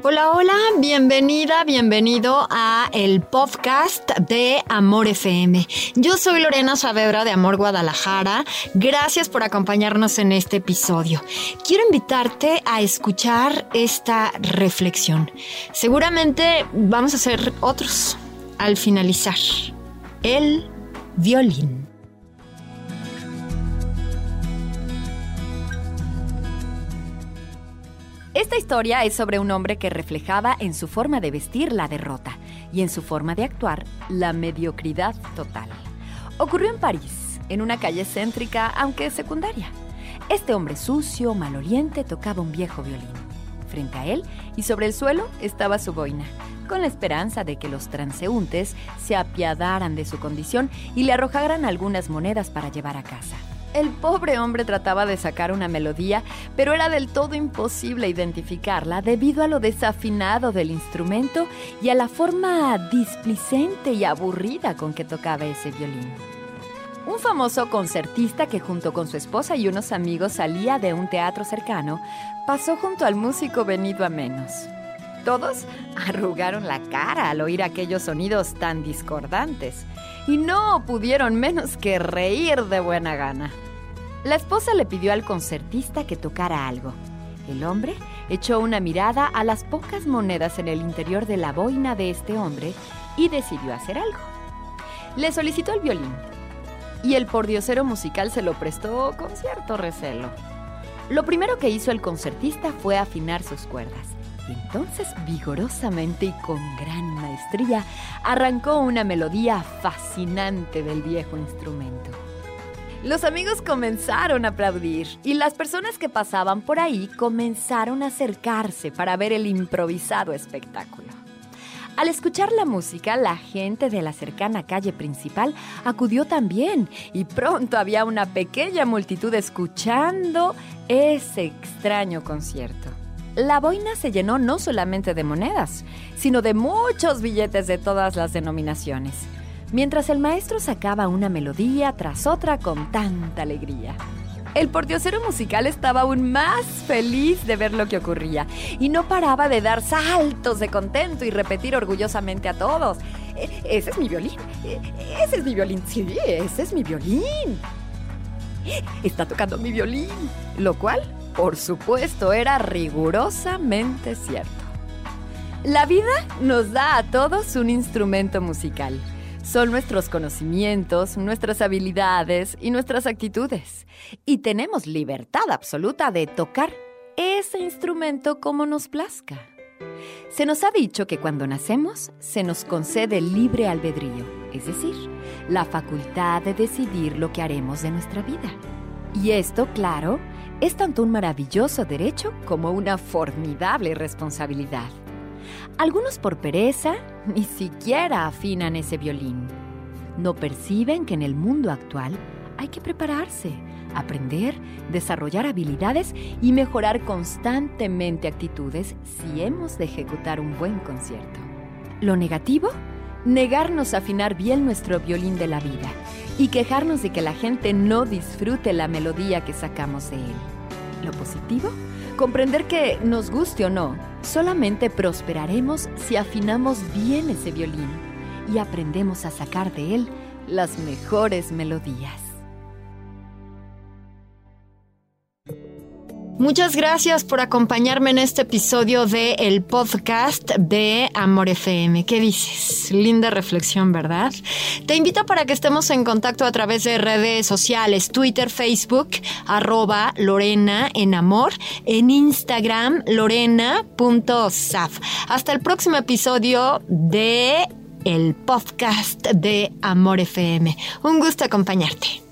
Hola, hola, bienvenida, bienvenido a el podcast de Amor FM. Yo soy Lorena Saavedra de Amor Guadalajara. Gracias por acompañarnos en este episodio. Quiero invitarte a escuchar esta reflexión. Seguramente vamos a hacer otros al finalizar. El violín. Esta historia es sobre un hombre que reflejaba en su forma de vestir la derrota y en su forma de actuar la mediocridad total. Ocurrió en París, en una calle céntrica, aunque secundaria. Este hombre sucio, maloliente, tocaba un viejo violín. Frente a él y sobre el suelo estaba su boina, con la esperanza de que los transeúntes se apiadaran de su condición y le arrojaran algunas monedas para llevar a casa. El pobre hombre trataba de sacar una melodía, pero era del todo imposible identificarla debido a lo desafinado del instrumento y a la forma displicente y aburrida con que tocaba ese violín. Un famoso concertista que junto con su esposa y unos amigos salía de un teatro cercano, pasó junto al músico venido a menos. Todos arrugaron la cara al oír aquellos sonidos tan discordantes y no pudieron menos que reír de buena gana. La esposa le pidió al concertista que tocara algo. El hombre echó una mirada a las pocas monedas en el interior de la boina de este hombre y decidió hacer algo. Le solicitó el violín y el pordiosero musical se lo prestó con cierto recelo. Lo primero que hizo el concertista fue afinar sus cuerdas y entonces vigorosamente y con gran maestría arrancó una melodía fascinante del viejo instrumento. Los amigos comenzaron a aplaudir y las personas que pasaban por ahí comenzaron a acercarse para ver el improvisado espectáculo. Al escuchar la música, la gente de la cercana calle principal acudió también y pronto había una pequeña multitud escuchando ese extraño concierto. La boina se llenó no solamente de monedas, sino de muchos billetes de todas las denominaciones, mientras el maestro sacaba una melodía tras otra con tanta alegría. El pordiosero musical estaba aún más feliz de ver lo que ocurría y no paraba de dar saltos de contento y repetir orgullosamente a todos, "E- ese es mi violín, E- ese es mi violín, sí, ese es mi violín. Está tocando mi violín, lo cual, por supuesto, era rigurosamente cierto. La vida nos da a todos un instrumento musical. Son nuestros conocimientos, nuestras habilidades y nuestras actitudes. Y tenemos libertad absoluta de tocar ese instrumento como nos plazca. Se nos ha dicho que cuando nacemos se nos concede libre albedrío, es decir, la facultad de decidir lo que haremos de nuestra vida. Y esto, claro, es tanto un maravilloso derecho como una formidable responsabilidad. Algunos por pereza ni siquiera afinan ese violín. No perciben que en el mundo actual hay que prepararse, aprender, desarrollar habilidades y mejorar constantemente actitudes si hemos de ejecutar un buen concierto. Lo negativo, negarnos a afinar bien nuestro violín de la vida y quejarnos de que la gente no disfrute la melodía que sacamos de él. Lo positivo, comprender que, nos guste o no, solamente prosperaremos si afinamos bien ese violín y aprendemos a sacar de él las mejores melodías. Muchas gracias por acompañarme en este episodio de el podcast de Amor FM. ¿Qué dices? Linda reflexión, ¿verdad? Te invito para que estemos en contacto a través de redes sociales, Twitter, Facebook, arroba Lorena en Amor, en Instagram, lorena.saf. Hasta el próximo episodio de el podcast de Amor FM. Un gusto acompañarte.